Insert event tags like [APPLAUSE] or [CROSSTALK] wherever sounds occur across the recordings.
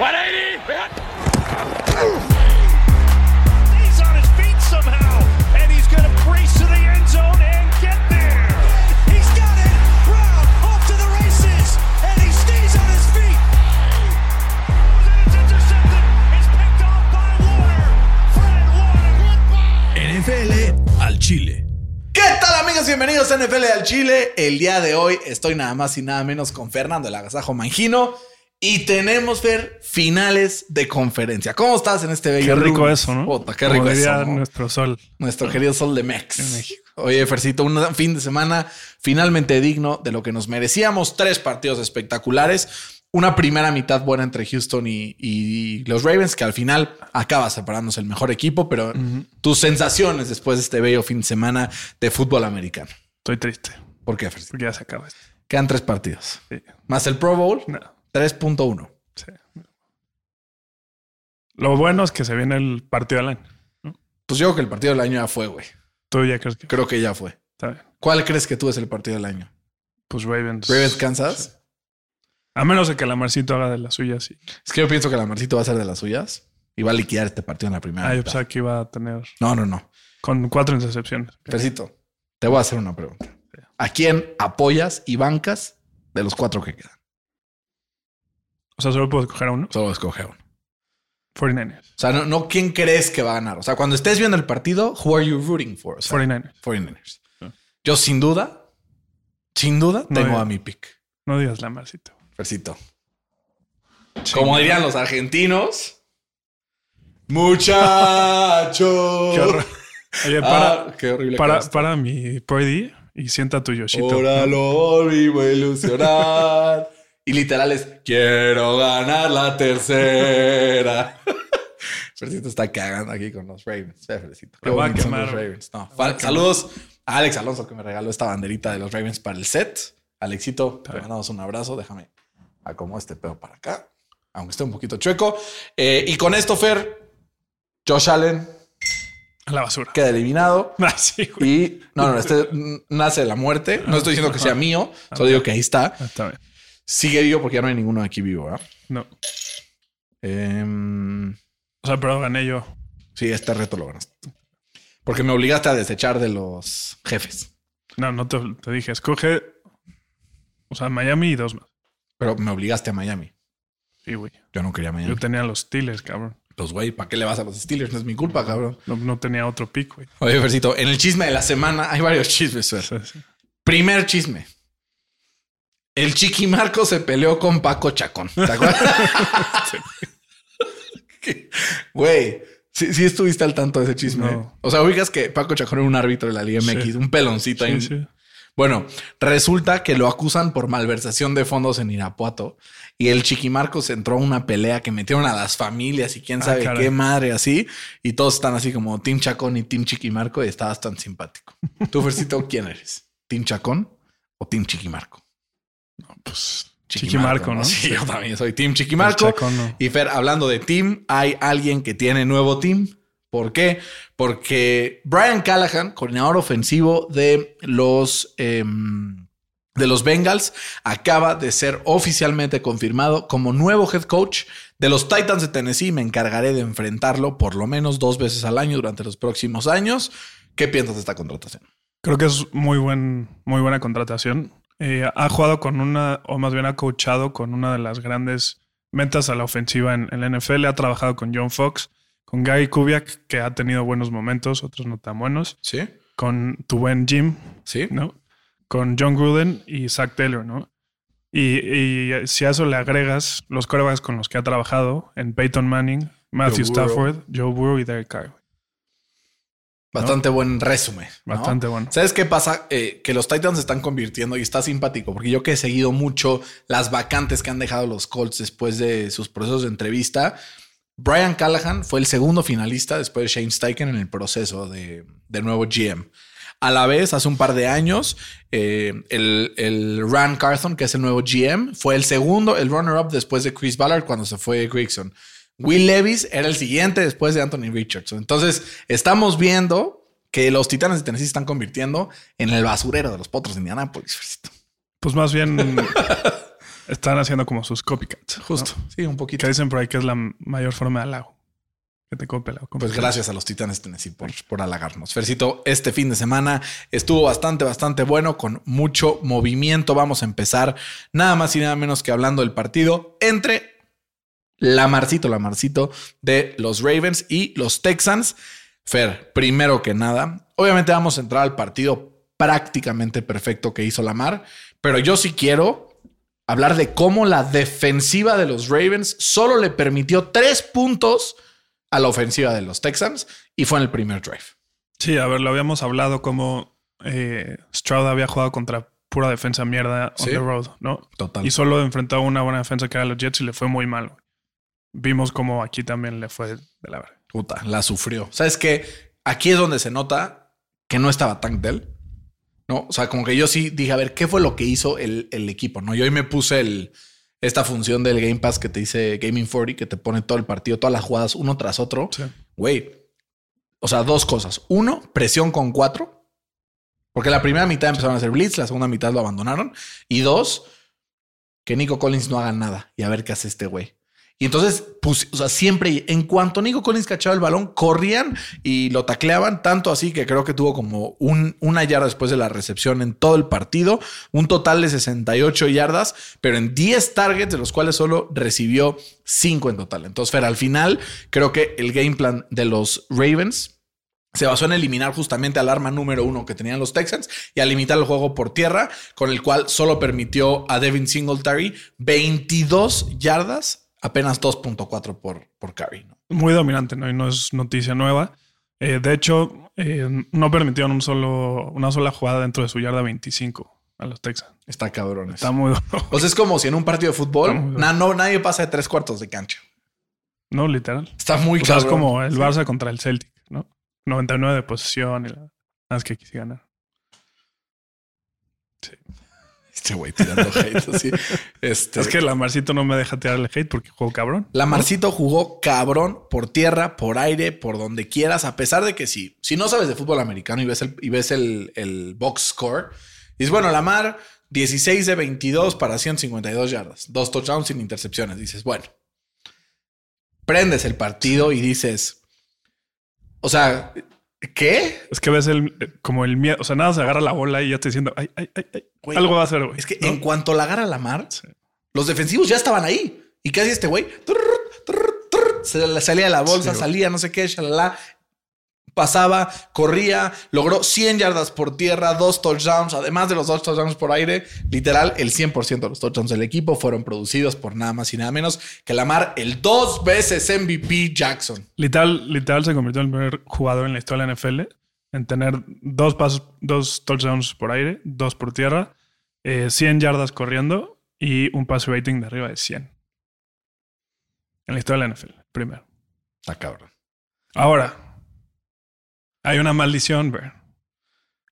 He's on his feet somehow, and he's going to brace to the end zone and get there. He's got it. Brown off to the races, and he stays on his feet. And it's intercepted. It's picked off by Warner. Fred Warner. NFL al Chile. ¿Qué tal amigos? Bienvenidos a NFL al Chile. El día de hoy estoy nada más y nada menos con Fernando el Agasajo Mangino y tenemos ver finales de conferencia. ¿Cómo estás en este bello Qué rico lunes? eso, ¿no? Puta, qué Como rico eso. ¿no? nuestro sol. Nuestro querido sol de Mex. En México. Oye, Fercito, un fin de semana finalmente digno de lo que nos merecíamos. Tres partidos espectaculares. Una primera mitad buena entre Houston y, y los Ravens, que al final acaba separándose el mejor equipo, pero tus sensaciones después de este bello fin de semana de fútbol americano. Estoy triste ¿Por qué, Fercito? porque ya se acaba esto. Quedan tres partidos. Sí. Más el Pro Bowl, No, 3.1. sí. Lo bueno es que se viene el partido del año. Pues yo creo que el partido del año ya fue, güey. Tú ya crees que Creo que ya fue. está bien. ¿Cuál crees que tú es el partido del año? Pues Ravens. ¿Ravens Kansas? A menos de que la Marcito haga de las suyas. Sí. Es que yo pienso que la Marcito va a ser de las suyas y va a liquidar este partido en la primera. Ah, yo pensaba que iba a tener No, no, no. con cuatro intercepciones. Fercito, te voy a hacer una pregunta. ¿A quién apoyas y bancas de los cuatro que quedan? O sea, solo puedo escoger a uno. Solo escoge uno. 49ers. O sea, no, no quién crees que va a ganar. O sea, cuando estés viendo el partido, who are you rooting for? O sea, 49ers. 49ers. Yo sin duda, sin duda, No, tengo a mi pick. No digas la Marcito. Fercito. Como dirían los argentinos, muchacho. [LAUGHS] Qué horror. Oye, para, Ah, qué horrible. para, para mi Brady y sienta tu Yoshito. Ahora lo volvimos a ilusionar. Y literal es, quiero ganar la tercera. [LAUGHS] Fercito está cagando aquí con los Ravens. Eh, Fercito. Qué Lo va a quemar, los. Ravens. No, saludos a Alex Alonso que me regaló esta banderita de los Ravens para el set. Alexito, te mandamos un abrazo. Déjame acomodo este pedo para acá. Aunque esté un poquito chueco. Eh, y con esto, Fer, Josh Allen A la basura. queda eliminado. [LAUGHS] Ah, sí, güey. Y no, no, este nace de la muerte. No estoy diciendo que sea mío, solo digo que ahí está. Ah, Está bien. Sigue vivo porque ya no hay ninguno aquí vivo, ¿verdad? No. Em, O sea, pero gané yo. sí, este reto lo ganaste. Porque me obligaste a desechar de los jefes. No, no te, te dije, escoge. O sea, Miami y dos más. Pero me obligaste a Miami. Sí, güey. Yo no quería Miami. Yo tenía los Steelers, cabrón. Pues, güey, ¿para qué le vas a los Steelers? No es mi culpa, cabrón. No, no tenía otro pick, güey. Oye, Fercito, en el chisme de la semana hay varios chismes, Fer. Sí, sí. Primer chisme. El Chiqui Marco se peleó con Paco Chacón. ¿Te acuerdas? [LAUGHS] Güey, sí, sí estuviste al tanto de ese chisme. No. O sea, ubicas que Paco Chacón era un árbitro de la Liga MX, Sí. un peloncito ahí. Sí. Bueno, resulta que lo acusan por malversación de fondos en Irapuato y el Chiquimarcos entró a una pelea que metieron a las familias y quién Ah, sabe qué madre así y todos están así como Team Chacón y Team Chiquimarco y estabas tan simpático. Tú, Fercito, ¿quién eres? ¿Team Chacón o Team Chiquimarco? Pues Chiquimarco, ¿no? Sí, yo también soy Team Chiquimarco. El Chacón, no. Y Fer, hablando de team, hay alguien que tiene nuevo team. ¿Por qué? Porque Brian Callahan, coordinador ofensivo de los, em, de los Bengals, acaba de ser oficialmente confirmado como nuevo head coach de los Titans de Tennessee. Me encargaré de enfrentarlo por lo menos dos veces al año durante los próximos años. ¿Qué piensas de esta contratación? Creo que es muy, buen, muy buena contratación. Eh, ha jugado con una, o más bien ha coachado con una de las grandes metas a la ofensiva en, en la NFL. Ha trabajado con John Fox, con Gary Kubiak, que ha tenido buenos momentos, otros no tan buenos, Sí, con tu buen Jim, sí. ¿no? Con John Gruden y Zach Taylor, ¿no? Y, y si a eso le agregas los corebacks con los que ha trabajado en Peyton Manning, Matthew Joe Burrow. Stafford, Joe Burrow y Derek Carr. Bastante buen resumen. ¿no? Bastante bueno. ¿Sabes qué pasa? Eh, que los Titans se están convirtiendo y está simpático porque yo que he seguido mucho las vacantes que han dejado los Colts después de sus procesos de entrevista. Brian Callahan fue el segundo finalista después de Shane Steichen en el proceso de, de nuevo GM. A la vez, hace un par de años, eh, el, el Ran Carthon, que es el nuevo GM, fue el segundo, el runner-up después de Chris Ballard cuando se fue Grigson. Will Levis era el siguiente después de Anthony Richardson. Entonces, estamos viendo que los Titanes de Tennessee se están convirtiendo en el basurero de los potros de Indianapolis. Pues más bien [LAUGHS] Están haciendo como sus copycats. ¿no? Justo. Sí, un poquito. Que dicen por ahí que es la mayor forma de halago. Que te copia la Pues gracias a los Titanes de Tennessee por, por halagarnos. Fercito, este fin de semana estuvo bastante, bastante bueno, con mucho movimiento. Vamos a empezar nada más y nada menos que hablando del partido entre Lamarcito, Lamarcito de los Ravens y los Texans. Fer, primero que nada, obviamente vamos a entrar al partido prácticamente perfecto que hizo Lamar, pero yo sí quiero hablar de cómo la defensiva de los Ravens solo le permitió tres puntos a la ofensiva de los Texans y fue en el primer drive. Sí, a ver, lo habíamos hablado como eh, Stroud había jugado contra pura defensa mierda on Sí. the road, ¿no? Total. Y solo enfrentó a una buena defensa que era los Jets y le fue muy mal. Vimos como aquí también le fue de la verga. Puta, la sufrió. ¿Sabes qué? Aquí es donde se nota que no estaba Tank Dell. No, o sea, como que yo sí dije, a ver, ¿qué fue lo que hizo el, el equipo? No, yo hoy me puse el, esta función del Game Pass que te dice Gaming 40, que te pone todo el partido, todas las jugadas uno tras otro. Sí. Güey. O sea, dos cosas. Uno, presión con cuatro. Porque la primera mitad empezaron a hacer blitz, la segunda mitad lo abandonaron. Y dos, que Nico Collins no haga nada y a ver qué hace este güey. Y entonces, pues, o sea, siempre, en cuanto Nico Collins cachaba el balón, corrían y lo tacleaban, tanto así que creo que tuvo como un, una yarda después de la recepción en todo el partido, un total de 68 yardas, pero en 10 targets, de los cuales solo recibió 5 en total. Entonces, Fer, al final, creo que el game plan de los Ravens se basó en eliminar justamente al arma número uno que tenían los Texans y a limitar el juego por tierra, con el cual solo permitió a Devin Singletary 22 yardas, apenas 2.4 por, por carry. ¿no? Muy dominante, ¿no? Y no es noticia nueva. Eh, de hecho, eh, no permitieron un solo, una sola jugada dentro de su yarda 25 a los Texans. Está cabrón. Está muy duro. O sea, es como si en un partido de fútbol na- no, nadie pasa de tres cuartos de cancha. No, literal. Está muy O sea, cabrón. es como el Sí. Barça contra el Celtic, ¿no? 99 de posesión y la... Nada más que quise ganar. Este güey tirando [LAUGHS] hate así. Este, Es que la Marcito no me deja tirarle hate porque juego cabrón. La Marcito jugó cabrón por tierra, por aire, por donde quieras, a pesar de que sí, si no sabes de fútbol americano y ves el, y ves el, el box score, dices, bueno, la Mar 16 de 22 para 152 yardas, dos touchdowns sin intercepciones. Dices, bueno, prendes el partido y dices, o sea, ¿qué? Es que ves el, como el miedo. O sea, nada se agarra la bola y ya te diciendo, ay, ay, ay, ay. Güey, Algo va a hacer, güey. Es que ¿no? en cuanto la agarra la Mar, Sí. los defensivos ya estaban ahí. Y casi este güey trrr, trrr, trrr, se le salía de la bolsa, Sí, salía, no sé qué, shalala. Pasaba, corría, logró 100 yardas por tierra, dos touchdowns, además de los dos touchdowns por aire. Literal, el 100% de los touchdowns del equipo fueron producidos por nada más y nada menos que Lamar, el dos veces MVP Jackson. Literal, literal se convirtió en el primer jugador en la historia de la NFL en tener dos pasos, dos touchdowns por aire, dos por tierra, eh, 100 yardas corriendo y un pass rating de arriba de 100. En la historia de la NFL, primero. Está cabrón. Ahora, hay una maldición, Ver,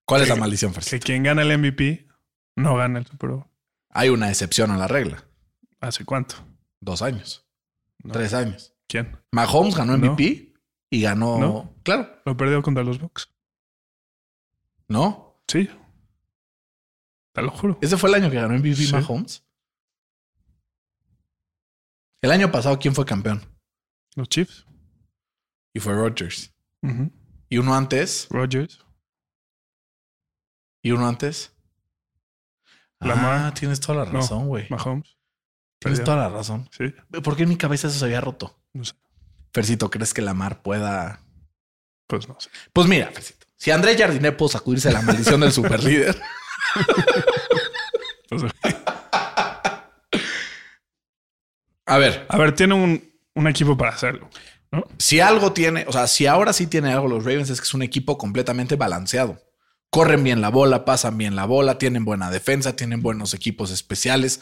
¿Cuál es Que- la maldición, que Fercito? quien gana el MVP no gana el Super Bowl. Hay una excepción a la regla. ¿Hace cuánto? Dos años, No. tres años. ¿Quién? Mahomes ganó No. MVP y ganó. No. Claro, Lo perdió contra los Bucks. ¿no? Sí. Te lo juro. Ese fue el año que ganó MVP Sí. Mahomes. El año pasado, ¿quién fue campeón? Los Chiefs. Y fue Rodgers. Y uno antes. Rodgers. Y uno antes. Lamar. Ah, tienes toda la razón, güey. Mahomes. tienes Perdió. toda la razón. Sí. ¿Por qué en mi cabeza eso se había roto? No sé. Fercito, ¿crees que Lamar pueda...? Pues no sé. Pues mira, Fercito. Si André Jardiné pudo sacudirse la maldición del superlíder, [LAUGHS] a ver, a ver, tiene un, un equipo para hacerlo. Si algo tiene, o sea, si ahora sí tiene algo los Ravens es que es un equipo completamente balanceado. Corren bien la bola, pasan bien la bola, tienen buena defensa, tienen buenos equipos especiales.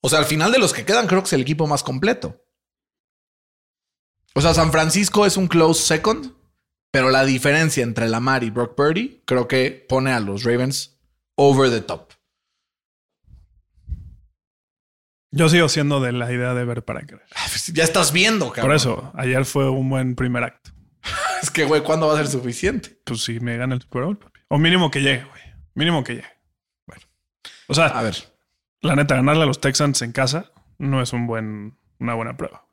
O sea, al final de los que quedan, creo que es el equipo más completo. O sea, San Francisco es un close second, pero la diferencia entre Lamar y Brock Purdy creo que pone a los Ravens over the top. Yo sigo siendo de la idea de ver para creer. Ya estás viendo, cabrón. Por eso, ayer fue un buen primer acto. [LAUGHS] Es que, güey, ¿cuándo va a ser suficiente? Pues si me gana el Super Bowl, papi. O mínimo que llegue, güey. Mínimo que llegue. Bueno. O sea, A ver. la neta, ganarle a los Texans en casa no es un buen, una buena prueba.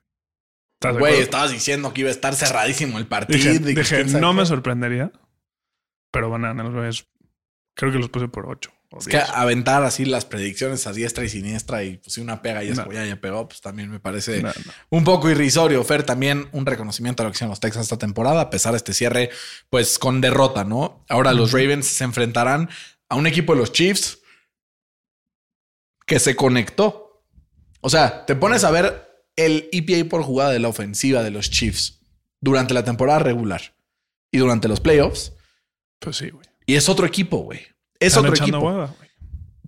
¿Estás de Güey, estabas diciendo que iba a estar cerradísimo el partido. Dije, no me sorprendería, pero van a ganar los. Creo que los puse por 8. Es que aventar así las predicciones a diestra y siniestra y pues si una pega y esa No. ya, ya pegó, pues también me parece No, no. un poco irrisorio. Fer, también un reconocimiento a lo que hicieron los Texans esta temporada, a pesar de este cierre, pues con derrota, ¿no? Ahora los Ravens se enfrentarán a un equipo de los Chiefs que se conectó. O sea, te pones a ver el EPA por jugada de la ofensiva de los Chiefs durante la temporada regular y durante los playoffs. Pues sí, güey. Y es otro equipo, güey. Es Están otro equipo. hueva.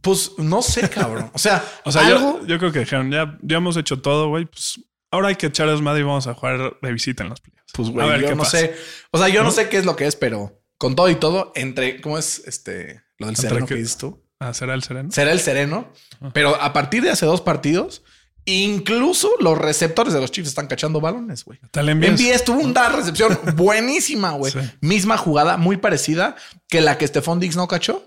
Pues no sé, [LAUGHS] cabrón. O sea, O sea, algo. yo, yo creo que dijeron, ya, ya hemos hecho todo, güey. Pues ahora hay que echar desmadre y vamos a jugar de visita en los playoffs. Pues, A güey, ver yo no pasa. sé. O sea, yo no, ¿No? sé qué es lo que es, pero con todo y todo, entre. ¿Cómo es este? Lo del Entre sereno que- que dices tú. Ah, ¿Será el sereno? Será el sereno. Pero a partir de hace dos partidos, incluso los receptores de los Chiefs están cachando balones, güey. Tal envíes. Tuvo una recepción buenísima, güey. [LAUGHS] Sí. Misma jugada, muy parecida que la que Stephon Diggs no cachó.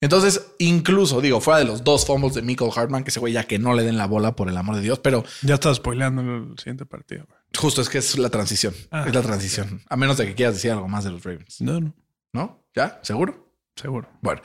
Entonces, incluso, digo, fuera de los dos fumbles de Michael Hartman, que ese güey ya que no le den la bola, por el amor de Dios, pero Ya estás spoileando el siguiente partido, güey. justo es que es la transición. Ah, es la transición. A menos de que quieras decir algo más de los Ravens. No, no. ¿No? ¿Ya? ¿Seguro? Seguro. Bueno,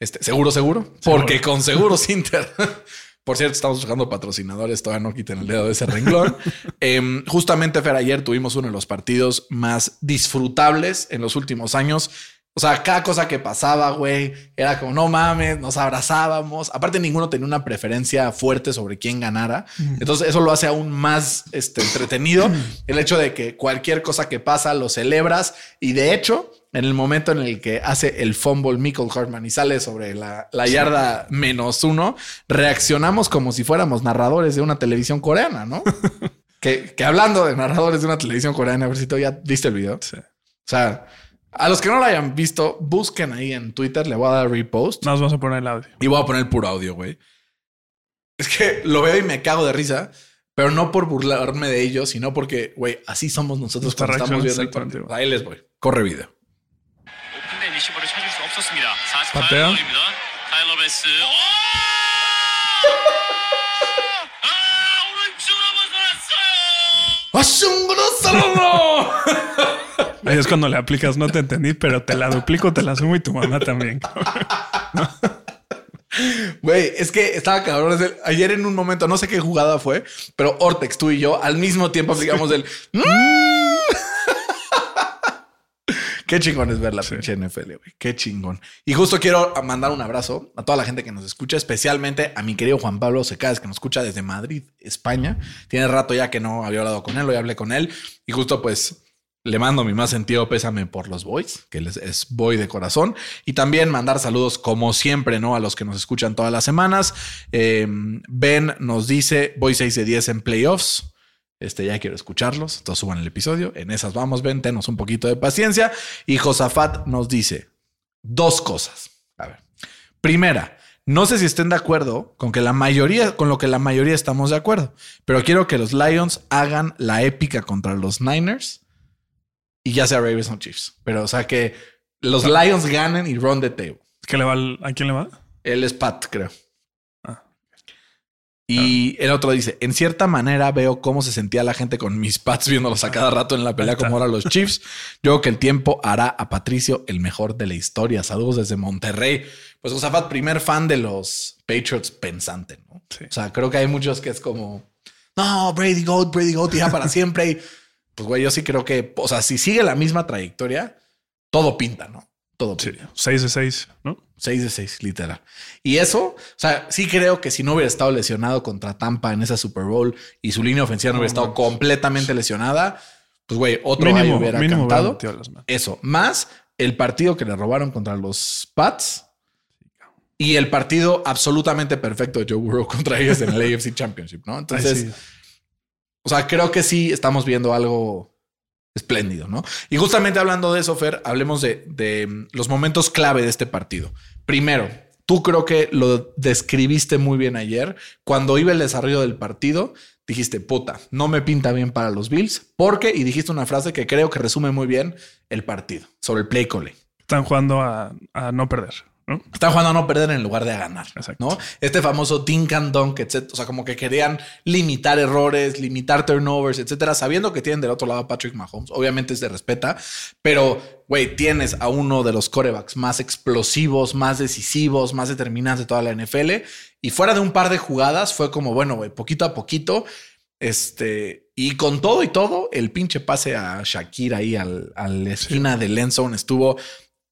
este, seguro, seguro. Porque con Seguros Inter. [LAUGHS] Por cierto, estamos buscando patrocinadores. Todavía no quiten el dedo de ese renglón. [LAUGHS] Em, justamente, Fer, ayer tuvimos uno de los partidos más disfrutables en los últimos años. O sea, cada cosa que pasaba, güey, era como, no mames, nos abrazábamos. Aparte, ninguno tenía una preferencia fuerte sobre quién ganara. Entonces, eso lo hace aún más este, entretenido. El hecho de que cualquier cosa que pasa lo celebras. Y de hecho, en el momento en el que hace el fumble Michael Hartman y sale sobre la, la yarda menos uno, reaccionamos como si fuéramos narradores de una televisión coreana, ¿no? [LAUGHS] que, que hablando de narradores de una televisión coreana, a ver si tú ya viste el video. Sí. O sea, a los que no lo hayan visto, busquen ahí en Twitter, le voy a dar repost Nos vamos a poner el audio. y voy a poner el puro audio, güey. Es que lo veo y me cago de risa, pero no por burlarme de ellos, sino porque, güey, así somos nosotros cuando estamos viendo el partido. Ahí les voy. Corre video. 오 Ahí es cuando le aplicas, no te entendí, pero te la duplico, te la sumo y tu mamá también. [LAUGHS] Güey, es que estaba cabrón. Ayer en un momento, no sé qué jugada fue, pero Ortex, tú y yo, al mismo tiempo aplicamos el... [LAUGHS] Qué chingón es ver la pinche NFL, güey. Qué chingón. Y justo quiero mandar un abrazo a toda la gente que nos escucha, especialmente a mi querido Juan Pablo Secades, que nos escucha desde Madrid, España. Tiene rato ya que no había hablado con él, hoy hablé con él. Y justo pues le mando mi más sentido pésame por los boys, que les es boy de corazón. Y también mandar saludos, como siempre, ¿no? A los que nos escuchan todas las semanas. Eh, ben nos dice, voy 6 de 10 en playoffs. Este, ya quiero escucharlos. Entonces suban el episodio. En esas vamos, Ben, tenos un poquito de paciencia. Y Josafat nos dice dos cosas. A ver. Primera, no sé si estén de acuerdo con que la mayoría, con lo que la mayoría estamos de acuerdo, pero quiero que los Lions hagan la épica contra los Niners y ya sea Ravens o Chiefs. Pero, o sea, que los Lions ganen y run the table. ¿Qué le va al- ¿A quién le va? Él es Pat, creo. Ah. Y el otro dice, en cierta manera veo cómo se sentía la gente con mis Pats viéndolos a cada rato en la pelea como ahora los Chiefs. Yo creo que el tiempo hará a Patricio el mejor de la historia. Saludos desde Monterrey. Pues Josafat, primer fan de los Patriots pensante, ¿no? Sí. O sea, creo que hay muchos que es como, no, Brady Goat, Brady Goat, ya para siempre. Pues güey, yo sí creo que, o sea, si sigue la misma trayectoria, todo pinta, ¿no? Todo Sí, pinta. 6 de 6, ¿no? 6 de 6, literal. Y eso, o sea, sí creo que si no hubiera estado lesionado contra Tampa en esa Super Bowl y su línea ofensiva no, hubiera estado completamente lesionada, pues güey, otro Mínimo, hubiera mínimo cantado. Eso, más el partido que le robaron contra los Pats y el partido absolutamente perfecto de Joe Burrow [LAUGHS] contra ellos en el AFC Championship, ¿no? Entonces, Ay, sí. O sea, creo que sí estamos viendo algo espléndido, ¿no? Y justamente hablando de eso, Fer, hablemos de, de, mm, los momentos clave de este partido. Primero, tú creo que lo describiste muy bien ayer. Cuando iba el desarrollo del partido, dijiste, puta, no me pinta bien para los Bills, porque, y dijiste una frase que creo que resume muy bien el partido sobre el play calling. Están jugando a, a no perder. ¿No? Están jugando a no perder en lugar de a ganar. Exacto. ¿no? Este famoso dink and dunk, etc. O sea, como que querían limitar errores, limitar turnovers, etcétera, sabiendo que tienen del otro lado a Patrick Mahomes. Obviamente se respeta, pero güey, tienes a uno de los corebacks más explosivos, más decisivos, más determinantes de toda la NFL. Y fuera de un par de jugadas, fue como, bueno, güey, poquito a poquito. Este, y con todo y todo, el pinche pase a Shakira ahí al, a la esquina de del Endzone estuvo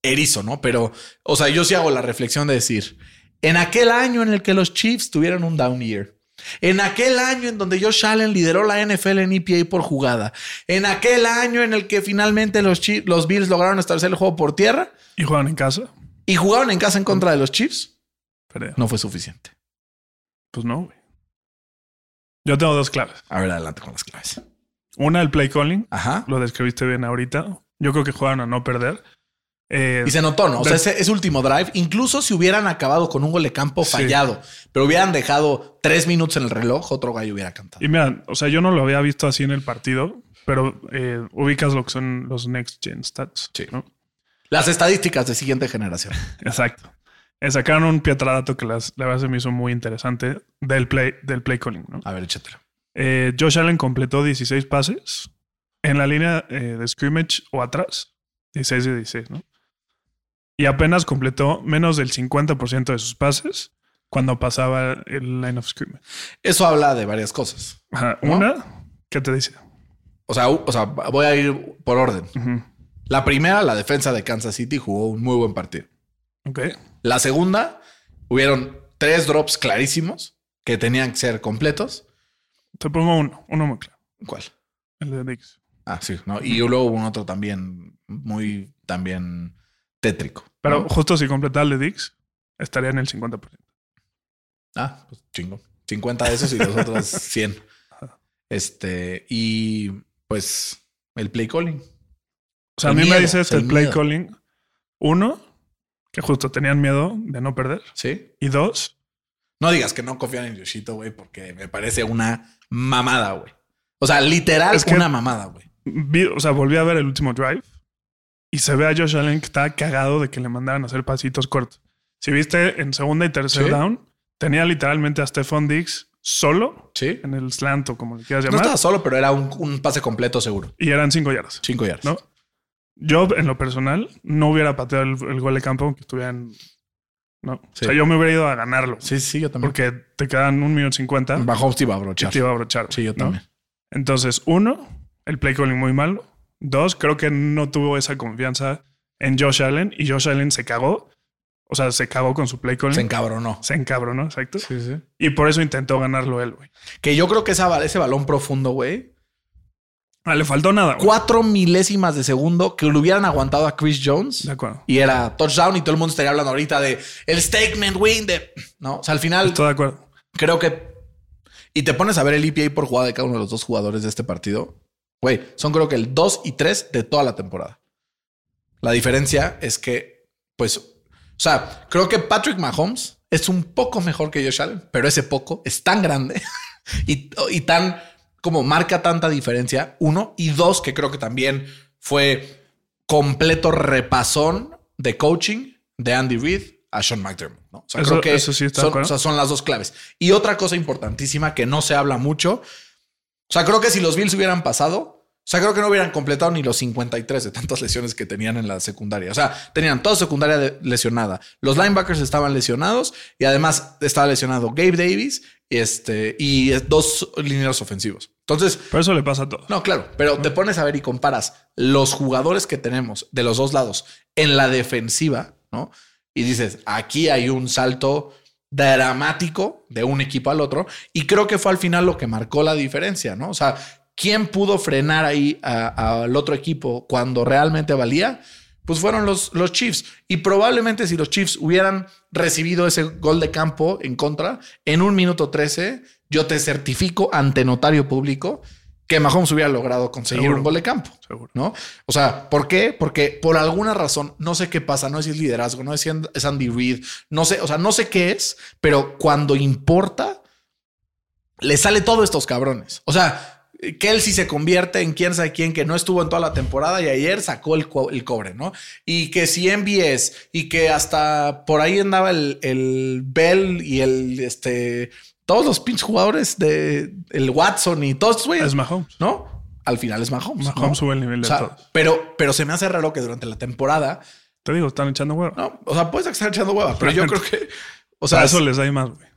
erizo, ¿no? Pero, o sea, yo sí hago la reflexión de decir, en aquel año en el que los Chiefs tuvieron un down year, en aquel año en donde Josh Allen lideró la NFL en EPA por jugada, en aquel año en el que finalmente los, Chiefs, los Bills lograron establecer el juego por tierra Y juegan en casa. y jugaron en casa en contra de los Chiefs, Pero no fue suficiente. pues no, güey. Yo tengo dos claves. A ver, adelante con las claves. Una, el play calling. Ajá. Lo describiste bien ahorita. Yo creo que juegan a no perder. Eh, Y se notó, ¿no? O sea, ese, ese último drive, incluso si hubieran acabado con un gol de campo Sí. fallado, pero hubieran dejado tres minutos en el reloj, otro gallo hubiera cantado. Y mira, o sea, yo no lo había visto así en el partido, pero eh, ubicas lo que son los Next Gen Stats. Sí. ¿no? Las estadísticas de siguiente generación. [LAUGHS] Exacto. Eh, sacaron un pietradato que las, la verdad se me hizo muy interesante del play, del play calling. ¿no? A ver, échatelo. Eh, Josh Allen completó 16 pases en la línea de scrimmage o atrás. 16 de 16, ¿no? Y apenas completó menos del 50% de sus pases cuando pasaba el line of scrimmage. Eso habla de varias cosas. Ajá. ¿No? Una, ¿qué te dice? O sea, o sea, voy a ir por orden. La primera, la defensa de Kansas City jugó un muy buen partido. Ok. La segunda, hubieron tres drops clarísimos que tenían que ser completos. Te pongo uno, uno muy claro. ¿Cuál? El de Dix. Ah, sí, ¿no? Y luego hubo un otro también muy también tétrico. Pero ¿no? justo si completara el de Dix, estaría en el 50%. Ah, pues chingo. 50 de esos y los otros [LAUGHS] 100. Este, y pues el play calling. O sea, El a mí miedo, me dice este el el play miedo. calling. Uno, que justo tenían miedo de no perder. Sí. Y dos, No digas que no confían en Yoshito, güey, porque me parece una mamada, güey. O sea, literal, Es que- una mamada, güey. o sea, volví a ver el último drive y se ve a Josh Allen que estaba cagado de que le mandaran a hacer pasitos cortos. Si viste en segunda y tercer Sí. down, tenía literalmente a Stephon Diggs solo Sí. en el slant o como le quieras No llamar estaba solo, pero era un, un pase completo seguro. y eran cinco yardas. Cinco yardas. ¿no? Yo, en lo personal, no hubiera pateado el, el gol de campo aunque estuvieran. No. Sí. O sea, yo me hubiera ido a ganarlo. Sí, sí, yo también. Porque te quedan un minuto cincuenta Mahomes te iba a y abrochar. te iba a abrochar. Sí, yo ¿no? también. Entonces, uno, el play calling muy malo. Dos, creo que no tuvo esa confianza en Josh Allen y Josh Allen se cagó. O sea, se cagó con su play calling. Se Se, encabronó. encabronó, exacto. Sí, sí. Y por eso intentó ganarlo él, güey. Que yo creo que esa, ese balón profundo, güey, Ah, le faltó nada, güey. cuatro milésimas de segundo que lo hubieran aguantado a Chris Jones De acuerdo. y era touchdown y todo el mundo estaría hablando ahorita de el statement win de no, o sea, al final Estoy de acuerdo. creo que y te pones a ver el EPA por jugada de cada uno de los dos jugadores de este partido. Güey, son creo que el 2 y 3 de toda la temporada. La diferencia es que pues o sea, creo que Patrick Mahomes es un poco mejor que Josh Allen, pero ese poco es tan grande [LAUGHS] y, y tan como marca tanta diferencia, uno, y dos, que creo que también fue completo repasón de coaching de Andy Reid a Sean McDermott. ¿no? O sea, Eso- creo que eso sí está de son, acuerdo. o sea, son las dos claves. Y otra cosa importantísima que no se habla mucho, o sea, creo que si los Bills hubieran pasado, o sea, creo que no hubieran completado ni los 53 de tantas [LAUGHS] lesiones que tenían en la secundaria. O sea, tenían toda secundaria lesionada. Los linebackers estaban lesionados y además estaba lesionado Gabe Davis y, este, y dos lineros ofensivos. Entonces, Por eso le pasa a todos. no, claro, pero te pones a ver y comparas los jugadores que tenemos de los dos lados en la defensiva, ¿no? Y dices, aquí hay un salto dramático de un equipo al otro. Y creo que fue al final lo que marcó la diferencia, ¿no? O sea, ¿quién pudo frenar ahí al otro equipo cuando realmente valía? Pues fueron los, los Chiefs. Y probablemente si los Chiefs hubieran recibido ese gol de campo en contra, en un minuto 13, yo te certifico ante notario público que Mahomes hubiera logrado conseguir Seguro. un gol de campo. Seguro. ¿no? O sea, ¿por qué? Porque por alguna razón, no sé qué pasa, no sé si es liderazgo, no sé si es Andy Reid, no sé, o sea, no sé qué es, pero cuando importa, le sale todo a estos cabrones. O sea, Kelsey se convierte en quién sabe quién que no estuvo en toda la temporada y ayer sacó el, co- el cobre, ¿no? Y que si MBS y que hasta por ahí andaba el, el Bell y el este. Todos los pinches jugadores de el Watson y todos estos güeyes. Es Mahomes. ¿no? Al final es Mahomes. Mahomes ¿no? sube el nivel O de sea, todos. pero, pero se me hace raro que durante la temporada, Te digo, están echando huevo. no, o sea, puedes estar echando hueva, pero yo creo que, o O sea, sea, eso les da más, güey.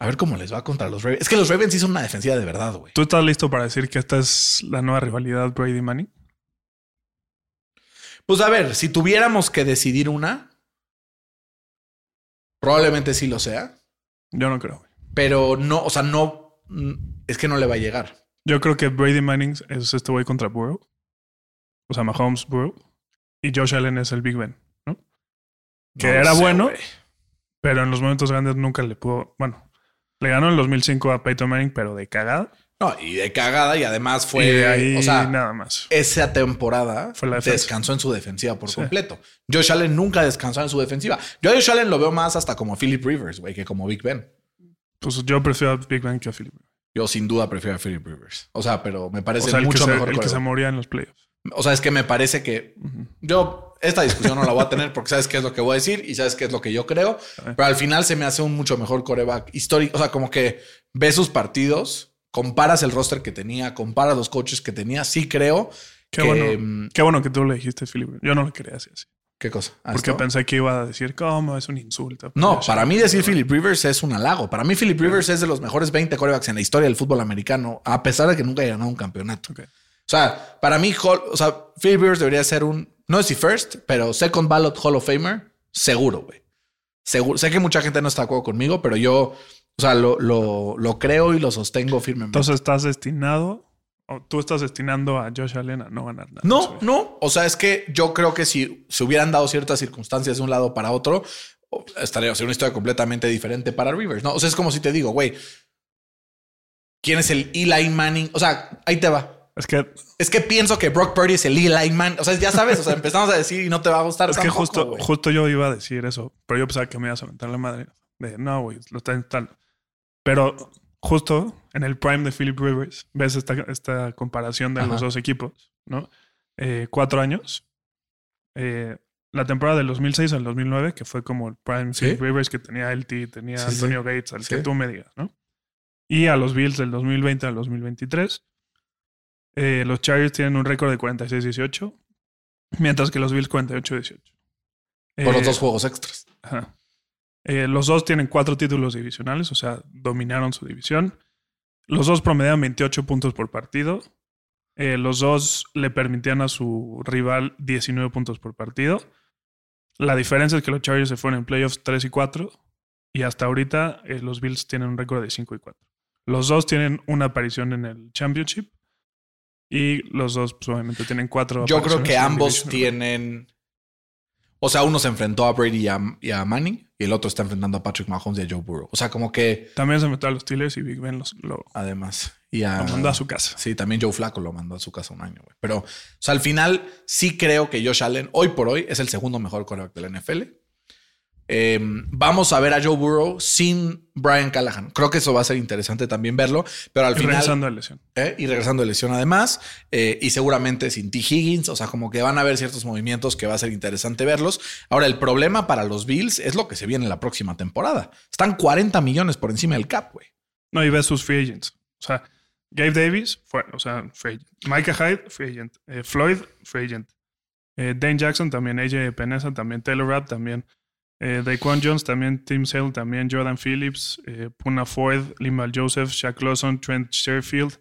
a ver cómo les va contra los Ravens. Es que los Ravens sí son una defensiva de verdad, güey. ¿Tú estás listo para decir que esta es la nueva rivalidad Brady-Manning? Pues a ver, si tuviéramos que decidir una, probablemente sí lo sea, Yo no creo, güey. Pero no, o sea, no, mm, es que no le va a llegar. Yo creo que Brady Manning es este güey contra Burrow. O sea, Mahomes, Burrow. Y Josh Allen es el Big Ben, ¿no? Que No era sé, bueno, pero en los momentos grandes nunca le pudo. Bueno, le ganó en el 2005 a Peyton Manning, pero de cagada. No, y de cagada y además fue, y de ahí o sea, nada más. esa temporada Fue la defensa. descansó en su defensiva por Sí. completo. Josh Allen nunca descansó en su defensiva. Yo a Josh Allen lo veo más hasta como Philip Rivers, güey, que como Big Ben. Pues yo prefiero a Big Ben que a Philip. Yo sin duda prefiero a Philip Rivers. O sea, pero me O parece sea, el, que mucho se, mejor. el que se moría en los playoffs. O sea, es que me parece que yo esta discusión no la voy a tener porque sabes qué es lo que voy a decir y sabes qué es lo que yo creo. Pero al final se me hace un mucho mejor coreback histórico. O sea, como que ves sus partidos, comparas el roster que tenía, comparas los coaches que tenía. Sí creo Qué que... bueno. mm, Qué bueno que tú le dijiste, Philip. Yo no lo quería decir así. ¿Qué cosa? ¿A Porque esto? pensé que iba a decir, ¿cómo? Es un insulto. No, Josh para mí decir Philip Rivers es un halago. Para mí Philip Rivers es de los mejores 20 corebacks en la historia del fútbol americano, a pesar de que nunca haya ganado un campeonato. O sea, para mí, o sea, Philip Rivers debería ser un, no sé si first, pero second ballot Hall of Famer, seguro, güey. Seguro. Sé que mucha gente no está de acuerdo conmigo, pero yo, o sea, lo, lo, lo creo y lo sostengo firmemente. Entonces estás destinado, tú estás destinando a Josh Allen a no ganar nada. no, no. O sea, es que yo creo que si se hubieran dado ciertas circunstancias de un lado para otro, estaría o una historia completamente diferente para Rivers. No, o sea, es como si te digo, güey, ¿quién es el Eli Manning? O sea, ahí te va. Es que, Es que pienso que Brock Purdy es el Eli Manning. O sea, ya sabes, o sea, [LAUGHS] empezamos a decir y no te va a gustar. es que justo, justo yo iba a decir eso, pero yo pensaba que me ibas a aventar la madre. De no, güey, lo está intentando. Pero justo en el prime de Philip Rivers, ves esta, esta comparación de Ajá. los dos equipos, ¿no? Eh, cuatro años. Eh, la temporada del 2006 al 2009, que fue como el prime Sí. Philip Rivers que tenía LT, tenía Sí, sí. Antonio Gates, al que tú me digas, ¿no? Y a los Bills del 2020 al 2023. eh, los Chargers tienen un récord de 46-18, mientras que los Bills 48-18. Por los dos juegos extras. Ajá. Eh, los dos tienen cuatro títulos divisionales, o sea, dominaron su división. Los dos promedian 28 puntos por partido. Eh, los dos le permitían a su rival 19 puntos por partido. La diferencia es que los Chargers se fueron en playoffs 3 y 4. Y hasta ahorita eh, los Bills tienen un récord de 5 y 4. Los dos tienen una aparición en el Championship. Y los dos, pues, obviamente, tienen cuatro. Yo creo que ambos tienen. O sea, uno se enfrentó a Brady y a, y a Manning y el otro está enfrentando a Patrick Mahomes y a Joe Burrow. O sea, como que También se metió a los Steelers y Big Ben los- lo, además. Y a, lo mandó a su casa. Sí, también Joe Flaco lo mandó a su casa un año, güey. Pero, o sea, al final sí creo que Josh Allen, hoy por hoy, es el segundo mejor quarterback de la NFL. Eh, vamos a ver a Joe Burrow sin Brian Callahan. Creo que eso va a ser interesante también verlo, pero al Y final. regresando a lesión. ¿eh? y regresando de lesión además, eh, y seguramente sin T. Higgins, o sea, como que van a haber ciertos movimientos que va a ser interesante verlos. Ahora, el problema para los Bills es lo que se viene la próxima temporada. Están 40 millones por encima del cap, güey. No, y ves sus free agents. O sea, Gabe Davis, fue, o sea, free agent. Micah Hyde, free agent. Eh, Floyd, free agent. Dane Jackson también, AJ Peneza también, Taylor Rapp también. Eh, Daquan Jones también, Tim Sale también, Jordan Phillips, eh, Puna Ford, Limbal Joseph, Shaq Lawson, Trent Sherfield,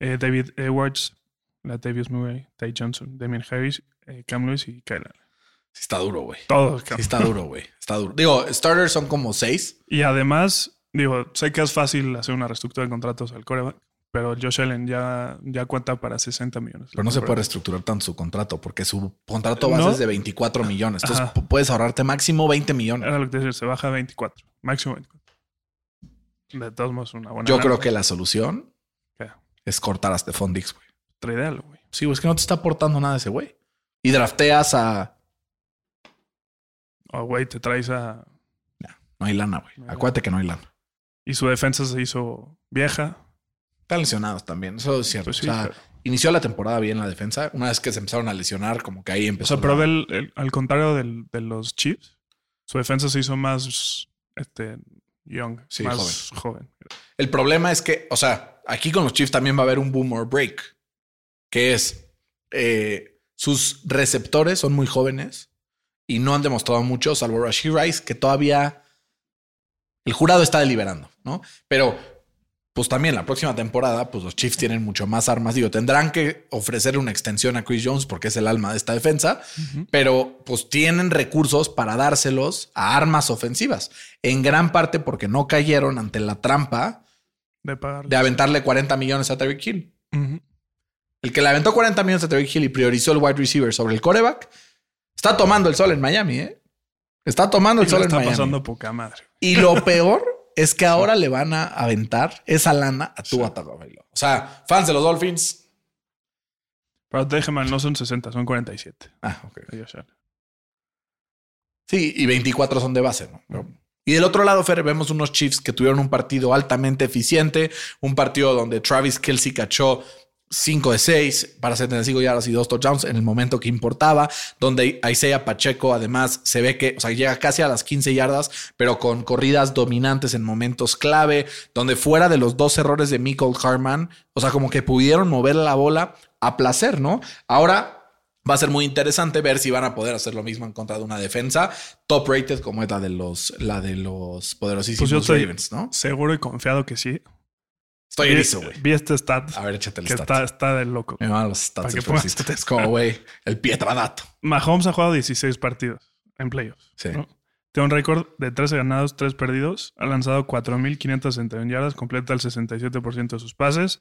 eh, David Edwards, Latavius Murray, Ty Johnson, Damien Harris, eh, Cam Lewis y Kyle. Sí está duro, güey. Todos, Sí cabrón. está duro, güey. Está duro. Digo, starters son como seis. Y además, digo, sé que es fácil hacer una reestructura de contratos al coreback, pero Josh Allen ya, ya cuenta para 60 millones. Pero no se puede reestructurar tanto su contrato porque su contrato base No. es de 24 millones. Entonces Ajá. puedes ahorrarte máximo 20 millones. Era lo que te decía, se baja a 24, máximo 24. De todos modos, una buena. Yo creo que la solución ¿Qué? es cortar a Stephon Dix, güey. Otra idea, güey. Sí, güey, es que no te está aportando nada ese güey. Y drafteas a. O, güey, te traes a. No hay lana, güey. No hay Acuérdate que no hay lana. Y su defensa se hizo vieja. Están lesionados también, eso es cierto. Pues sí, o sea, pero- inició la temporada bien la defensa. Una vez que se empezaron a lesionar, como que ahí O empezó. sea, pero la- ve el- el- al contrario del- de los Chiefs, su defensa se hizo más este, young, Sí, más joven. El problema es que, o sea, aquí con los Chiefs también va a haber un boom or break, que es eh, sus receptores son muy jóvenes y no han demostrado mucho, salvo Rashid Rice, que todavía el jurado está deliberando, ¿no? Pero, pues también la próxima temporada, pues los Chiefs tienen mucho más armas. Digo, tendrán que ofrecer una extensión a Chris Jones porque es el alma de esta defensa, pero pues tienen recursos para dárselos a armas ofensivas, en gran parte porque no cayeron ante la trampa De aventarle 40 millones a Terry Hill. El que le aventó 40 millones a Terry Hill y priorizó el wide receiver sobre el coreback, está tomando el sol en Miami, ¿eh? Está tomando el sol en está Miami. pasando poca madre. Y lo [LAUGHS] peor es que ahora le van a aventar esa lana a Tua Tagovailoa. O sea, fans de los Dolphins. Pero no son 60, son 47. Ah, ok. Sí, y 24 son de base, ¿no? Pero- y del otro lado, Fer, vemos unos Chiefs que tuvieron un partido altamente eficiente, un partido donde Travis Kelsey cachó 5 de 6 para 75 yardas y 2 touchdowns en el momento que importaba, donde Isaiah Pacheco además se ve que, o sea, llega casi a las 15 yardas, pero con corridas dominantes en momentos clave, donde fuera de los dos errores de Michael Harman, o sea, como que pudieron mover la bola a placer, ¿no? Ahora Va a ser muy interesante ver si van a poder hacer lo mismo en contra de una defensa top rated como es la de los, la de los poderosísimos Pues yo estoy Ravens, ¿no? seguro y confiado que sí. Estoy erizo, güey. vi este stat A ver, échate el que stat. está, está de loco. Me van los stats. Este Es como, güey, el pietradato. Mahomes ha jugado 16 partidos en playoffs. Sí. ¿no? Tiene un récord de 13 ganados, 3 perdidos. Ha lanzado 4.561 yardas, completa el 67% de sus pases.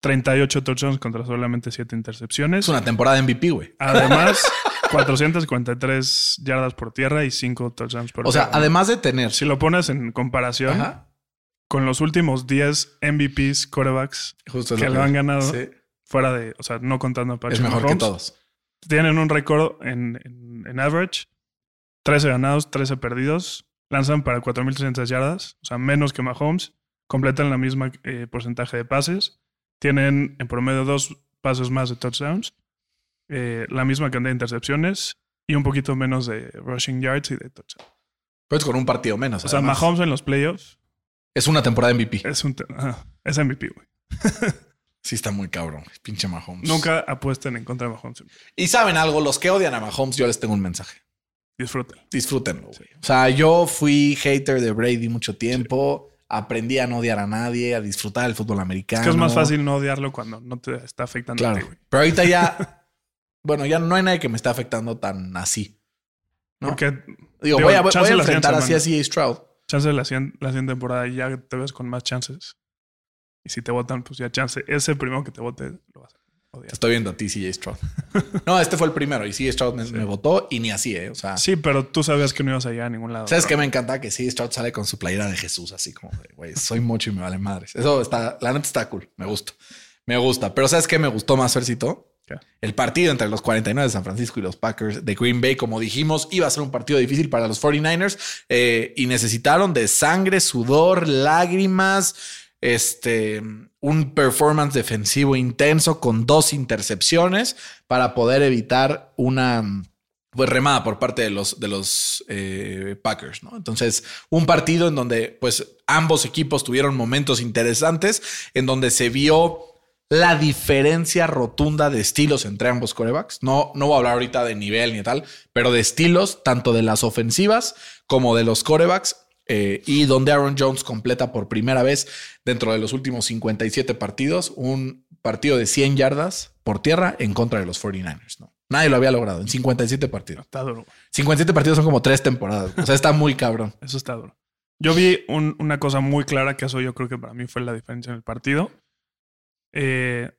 38 touchdowns contra solamente 7 intercepciones. Es una temporada MVP, güey. Además, [LAUGHS] 443 yardas por tierra y 5 touchdowns por O sea, tierra. además de tener. si lo pones en comparación Ajá. Con los últimos 10 MVPs, Justo es que lo han ganado. Sí, fuera de, o sea, no contando a Patrick es mejor que Mahomes, todos. tienen un récord en, en, en average, 13 ganados, 13 perdidos, lanzan para 4.300 yardas, o sea, menos que Mahomes, completan la misma eh, porcentaje de pases, tienen en promedio dos pasos más de touchdowns, eh, la misma cantidad de intercepciones y un poquito menos de rushing yards y de touchdowns. Pues con un partido menos. O sea. Mahomes en los playoffs Es una temporada MVP. es un ajá, es MVP, güey. [LAUGHS] Sí, está muy cabrón. Pinche Mahomes. Nunca apuesten en contra de Mahomes. Y saben algo, los que odian a Mahomes, yo les tengo un mensaje. Disfruten. Disfrútenlo, güey. O sea, yo fui hater de Brady mucho tiempo. Aprendí a no odiar a nadie, a disfrutar del fútbol americano. Es que es más fácil no odiarlo cuando no te está afectando a ti, Claro. güey. Pero ahorita ya, [LAUGHS] bueno, ya no hay nadie que me esté afectando tan así. ¿no? Porque Digo, digo, voy a, voy a enfrentar así a CA Stroud. Chance la siguiente, la siguiente temporada ya te ves con más chances. Y si te votan, pues ya chance. Ese primero que te vote lo vas a Te odiar. estoy viendo a ti, CJ Stroud. [LAUGHS] No, este fue el primero y CJ Stroud me, me votó y ni así, ¿eh? O sea, Sí, pero tú sabías que no ibas a llegar a ningún lado. ¿sabes qué me encanta? Que CJ Stroud sale con su playera de Jesús, así como de, güey, soy mucho y me vale madres. Eso está, la neta está cool. Me gusta. Me gusta. Pero ¿sabes qué me gustó más, Fercito? El partido entre los 49 de San Francisco y los Packers de Green Bay, como dijimos, iba a ser un partido difícil para los 49ers eh, y necesitaron de sangre, sudor, lágrimas, este, un performance defensivo intenso con dos intercepciones para poder evitar una pues, remada por parte de los, de los eh, Packers, ¿no? Entonces, un partido en donde pues ambos equipos tuvieron momentos interesantes, en donde se vio la diferencia rotunda de estilos entre ambos corebacks. No, no voy a hablar ahorita de nivel ni tal, pero de estilos, tanto de las ofensivas como de los corebacks. eh, y donde Aaron Jones completa por primera vez dentro de los últimos 57 partidos un partido de 100 yardas por tierra en contra de los 49ers. ¿no? Nadie lo había logrado en 57 partidos. Está duro. güey. 57 partidos son como tres temporadas. O sea, está muy cabrón. [LAUGHS] Eso está duro. Yo vi un- una cosa muy clara que eso yo creo que para mí fue la diferencia en el partido. Eh,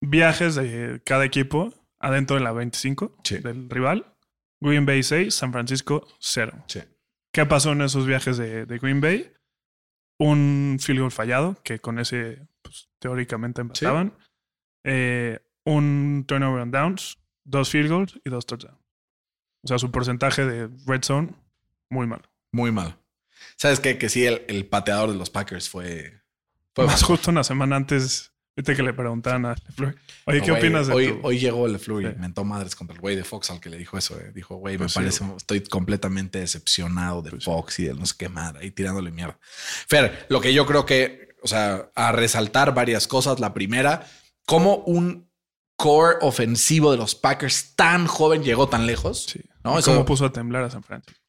viajes de cada equipo adentro de la 25 Sí. del rival. Green Bay 6, San Francisco 0. Sí. ¿Qué pasó en esos viajes de, de Green Bay? Un field goal fallado, que con ese pues, teóricamente empataban. Eh, un turnover on downs, dos field goals y dos touchdowns. O sea, su porcentaje de red zone, muy malo. Muy mal. ¿Sabes qué? Que sí, el, el pateador de los Packers fue. fue Más justo una semana antes Viste que le preguntaban a LeFleur, oye, ¿qué opinas de hoy, tu- hoy llegó LeFleur y Sí. mentó madres contra el güey de Fox al que le dijo eso. eh. Dijo, güey, me Pues parece, estoy completamente decepcionado de Pues. Fox y de no sé qué madre, ahí tirándole mierda. Fer, lo que yo creo que, o sea, a resaltar varias cosas. La primera, cómo un core ofensivo de los Packers tan joven llegó tan lejos. Sí. ¿no? ¿Y Eso- ¿Cómo puso a temblar a San Francisco?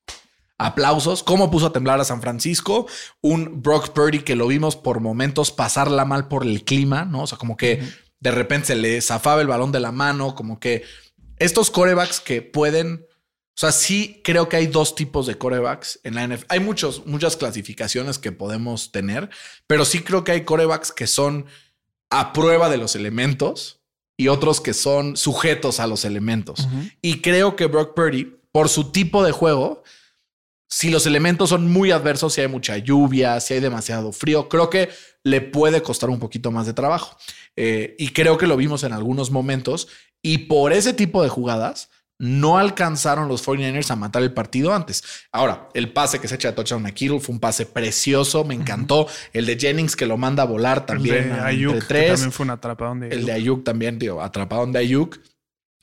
Aplausos. Cómo puso a temblar a San Francisco. Un Brock Purdy que lo vimos por momentos pasarla mal por el clima, ¿no? O sea, como que de repente se le zafaba el balón de la mano, como que estos corebacks que pueden. O sea, sí creo que hay dos tipos de corebacks en la NFL. Hay muchos, muchas clasificaciones que podemos tener, pero sí creo que hay corebacks que son a prueba de los elementos y otros que son sujetos a los elementos. Y creo que Brock Purdy, por su tipo de juego, si los elementos son muy adversos, si hay mucha lluvia, si hay demasiado frío, creo que le puede costar un poquito más de trabajo. Eh, y creo que lo vimos en algunos momentos. Y por ese tipo de jugadas, no alcanzaron los 49ers a matar el partido antes. Ahora, el pase que se echa de touchdown a Kittle fue un pase precioso, me encantó. El de Jennings que lo manda a volar también. el de Ayuk, que también fue un atrapadón de El de Ayuk. Ayuk también, tío, atrapado de Ayuk.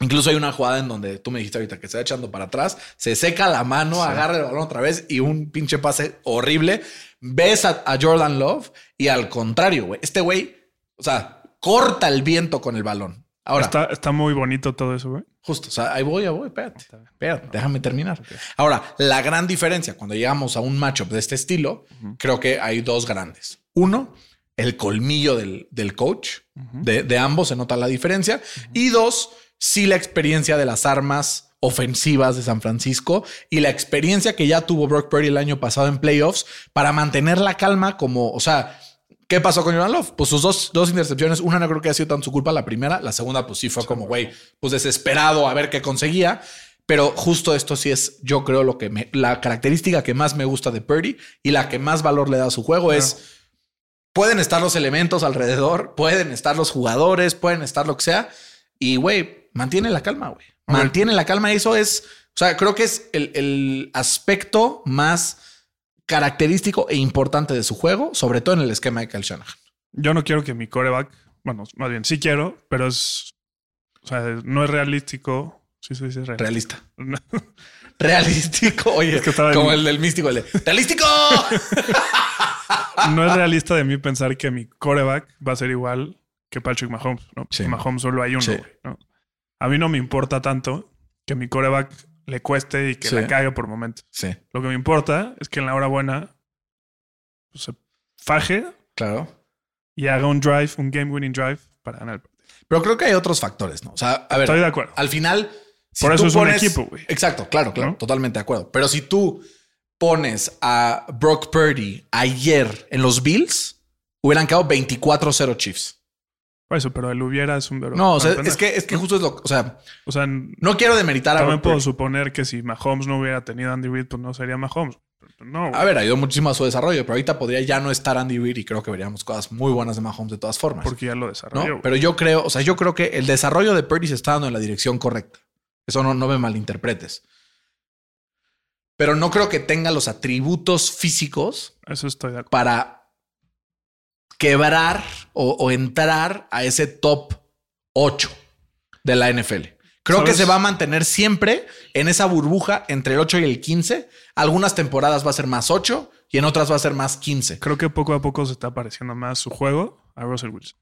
Incluso hay una jugada en donde tú me dijiste ahorita que se va echando para atrás, se seca la mano, agarra el balón otra vez y un pinche pase horrible. Ves a, a Jordan Love y al contrario, güey. Este güey, o sea, corta el viento con el balón. Ahora, está, está muy bonito todo eso, güey. justo, o sea, ahí voy, ahí voy, espérate. Bien. Espérate, déjame terminar. Ahora, la gran diferencia cuando llegamos a un matchup de este estilo, creo que hay dos grandes. Uno, el colmillo del, del coach. de, de ambos se nota la diferencia. Y dos, sí la experiencia de las armas ofensivas de San Francisco y la experiencia que ya tuvo Brock Purdy el año pasado en playoffs para mantener la calma como, o sea, ¿Qué pasó con Jordan Love? Pues sus dos, dos intercepciones, una no creo que haya sido tan su culpa, la primera, la segunda pues sí fue como, güey, pues desesperado a ver qué conseguía. Pero justo esto sí es, yo creo, lo que me, la característica que más me gusta de Purdy y la que más valor le da a su juego es, pueden estar los elementos alrededor, pueden estar los jugadores, pueden estar lo que sea. Y, güey, mantiene la calma, güey. Mantiene la calma. Eso es, o sea, creo que es el, el aspecto más característico e importante de su juego, sobre todo en el esquema de Kyle Shanahan. Yo no quiero que mi coreback, bueno, más bien sí quiero, pero es, o sea, no es realístico. Sí, sí, sí, es real. Realista. [LAUGHS] Realístico. Oye, Es que estaba como en- el del místico, el de ¡Realístico! [LAUGHS] No es realista de mí pensar que mi coreback va a ser igual que Patrick Mahomes, ¿no? Sí. Mahomes solo hay uno, Sí. güey, ¿no? A mí no me importa tanto que mi coreback le cueste y que Sí. la caiga por momentos. sí, Lo que me importa es que en la hora buena pues, se faje claro. y haga un drive, un game winning drive para ganar el partido. Pero creo que hay otros factores, ¿no? O sea, a ver, Estoy de acuerdo. al final. si Por eso es un equipo, güey. Exacto, claro, claro, ¿No? totalmente de acuerdo. Pero si tú pones a Brock Purdy ayer en los Bills, hubieran quedado 24-0 Chiefs. Por eso, pero el hubiera es un verbo. No, o sea, es que, es que justo es lo. O sea, O sea, no quiero demeritar a también puedo suponer que si Mahomes no hubiera tenido Andy Reid, pues no sería Mahomes. No, güey. A ver, ido muchísimo a su desarrollo, pero ahorita podría ya no estar Andy Reid y creo que veríamos cosas muy buenas de Mahomes de todas formas. porque ya lo desarrolló. ¿no? Pero yo creo, o sea, yo creo que el desarrollo de Purdy se está dando en la dirección correcta. Eso no, no me malinterpretes. Pero no creo que tenga los atributos físicos Eso estoy de acuerdo. para quebrar o, o entrar a ese top 8 de la NFL. Creo que se va a mantener siempre en esa burbuja entre el 8 y el 15. Algunas temporadas va a ser más 8 y en otras va a ser más 15. Creo que poco a poco se está pareciendo más su juego a Russell Wilson.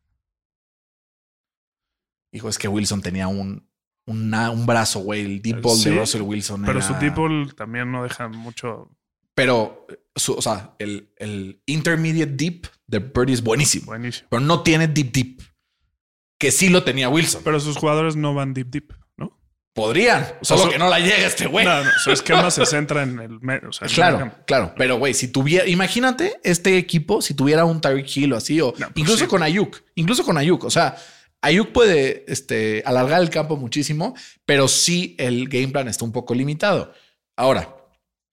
Hijo, es que Wilson tenía un, una- un brazo, güey. El deep ball Sí, de Russell Wilson. Pero era- su tipo también no deja mucho. Pero, su- o sea, el, el intermediate deep de Purdy es buenísimo. Buenísimo. Pero no tiene deep deep. Que sí lo tenía Wilson. Pero sus jugadores no van deep deep, ¿no? Podrían. Solo su- que no la llega este güey. No, no, su esquema se centra en el. o sea, en el Claro, claro. Pero, güey, si tuviera, imagínate este equipo, si tuviera un Tyreek Hill o así, o No, pues incluso sí. con Ayuk, incluso con Ayuk. O sea, Ayuk puede este, alargar el campo muchísimo, pero sí el game plan está un poco limitado. Ahora,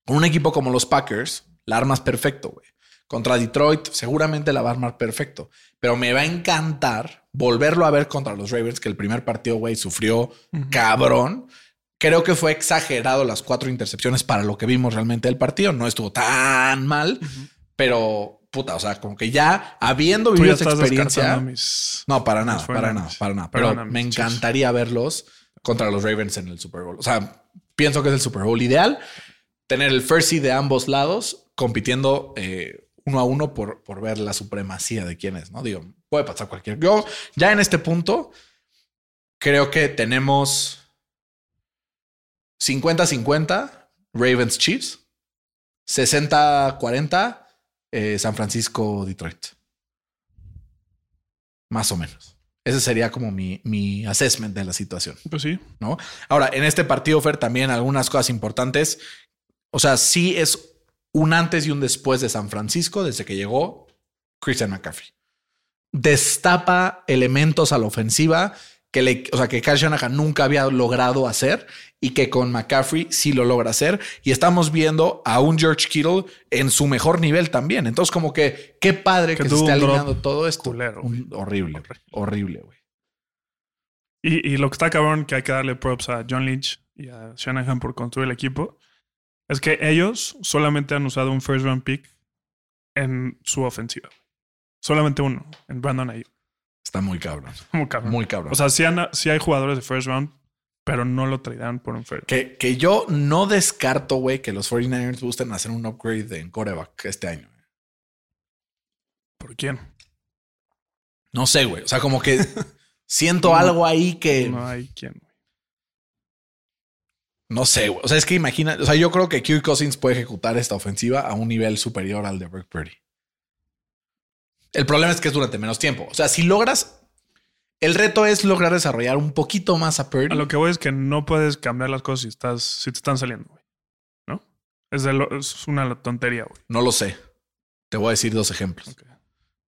con un equipo como los Packers, la armas perfecto, güey. Contra Detroit, seguramente la va a armar perfecto. Pero me va a encantar volverlo a ver contra los Ravens, que el primer partido, güey, sufrió cabrón. Creo que fue exagerado las cuatro intercepciones para lo que vimos realmente del partido. No estuvo tan mal, pero puta, o sea, como que ya habiendo vivido esa experiencia. mis- No, para nada, para 49ers. nada, para nada. Pero me encantaría verlos contra los Ravens en el Super Bowl. O sea, pienso que es el Super Bowl ideal. Tener el first seed de ambos lados compitiendo eh, uno a uno por, por ver la supremacía de quién es, ¿no? Digo, puede pasar cualquier. Yo ya en este punto creo que tenemos 50-50 Ravens Chiefs, 60-40 eh, San Francisco Detroit. Más o menos. Ese sería como mi, mi assessment de la situación, Pues sí. ¿no? Ahora, en este partido, Fer, también algunas cosas importantes. O sea, sí es un antes y un después de San Francisco desde que llegó Christian McCaffrey. Destapa elementos a la ofensiva que le, o sea, que Kyle Shanahan nunca había logrado hacer y que con McCaffrey sí lo logra hacer. Y estamos viendo a un George Kittle en su mejor nivel también. Entonces, como que qué padre Que que, se esté alineando todo esto. culero, Un- horrible, horrible, güey. Y, y lo que está cabrón que hay que darle props a John Lynch y a Shanahan por construir el equipo es que ellos solamente han usado un first round pick en su ofensiva. Solamente uno, en Brandon Ayuk. Está muy cabrón. Muy cabrón. Muy cabrón. O sea, sí, han- sí hay jugadores de first round, pero no lo traerán por un first. Que, que yo no descarto, güey, que los 49ers busquen hacer un upgrade en coreback este año. ¿Por quién? No sé, güey. O sea, como que [LAUGHS] siento algo ahí que No hay quién. No sé, güey. O sea, es que imagina, o sea, yo creo que Kirk Cousins puede ejecutar esta ofensiva a un nivel superior al de Brock Purdy. El problema es que es durante menos tiempo. O sea, si logras, el reto es lograr desarrollar un poquito más a Purdy. A lo que voy es que no puedes cambiar las cosas si, estás, si te están saliendo, güey. ¿No? Es, de lo- es una tontería, güey. No lo sé. Te voy a decir dos ejemplos. Ok.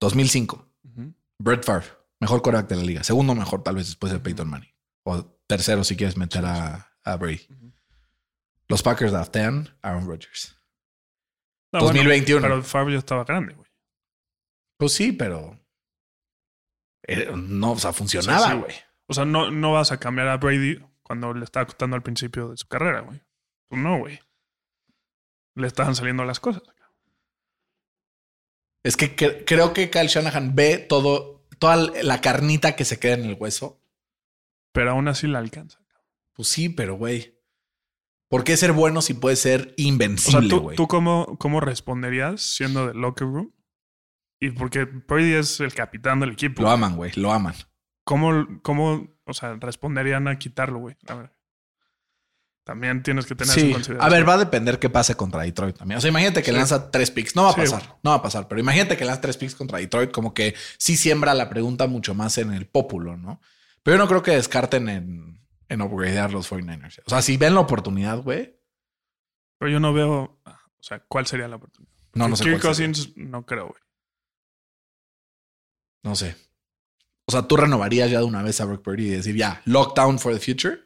2005, Ujú. Brett Favre, mejor coreback de la liga. Segundo mejor, tal vez después de Peyton Manning. O tercero, si quieres meter a, a Brady. Los Packers draftean Aaron Rodgers. No, 2021. Bueno, pero Favre ya estaba grande, güey. Pues sí, pero. eh, no, o sea, funcionaba, sí, güey. O sea, no, no vas a cambiar a Brady cuando le está costando al principio de su carrera, güey. Pues no, güey. Le estaban saliendo las cosas. Es que cre- creo que Kyle Shanahan ve todo, toda la carnita que se queda en el hueso. Pero aún así la alcanza. Pues sí, pero güey. ¿Por qué ser bueno si puede ser O sea, invencible, ¿tú, güey? tú cómo, cómo responderías siendo del locker room? Y porque Brady es el capitán del equipo. Lo aman, güey. Lo aman. ¿Cómo, cómo, o sea, responderían a quitarlo, güey? A ver. También tienes que tener eso en Sí. consideración. A ver, va a depender qué pase contra Detroit también. O sea, imagínate que Sí. lanza tres picks. No va a Sí, pasar. No va a pasar. Pero imagínate que lanza tres picks contra Detroit, como que sí siembra la pregunta mucho más en el pópulo, ¿no? Pero yo no creo que descarten en, en upgradear los 49ers. O sea, si ven la oportunidad, güey. Pero yo no veo, o sea, cuál sería la oportunidad. No, no sé. Kirk cuál sería. Cousins, no creo, güey. No sé. O sea, tú renovarías ya de una vez a Brock Purdy y decir, ya, lockdown for the future.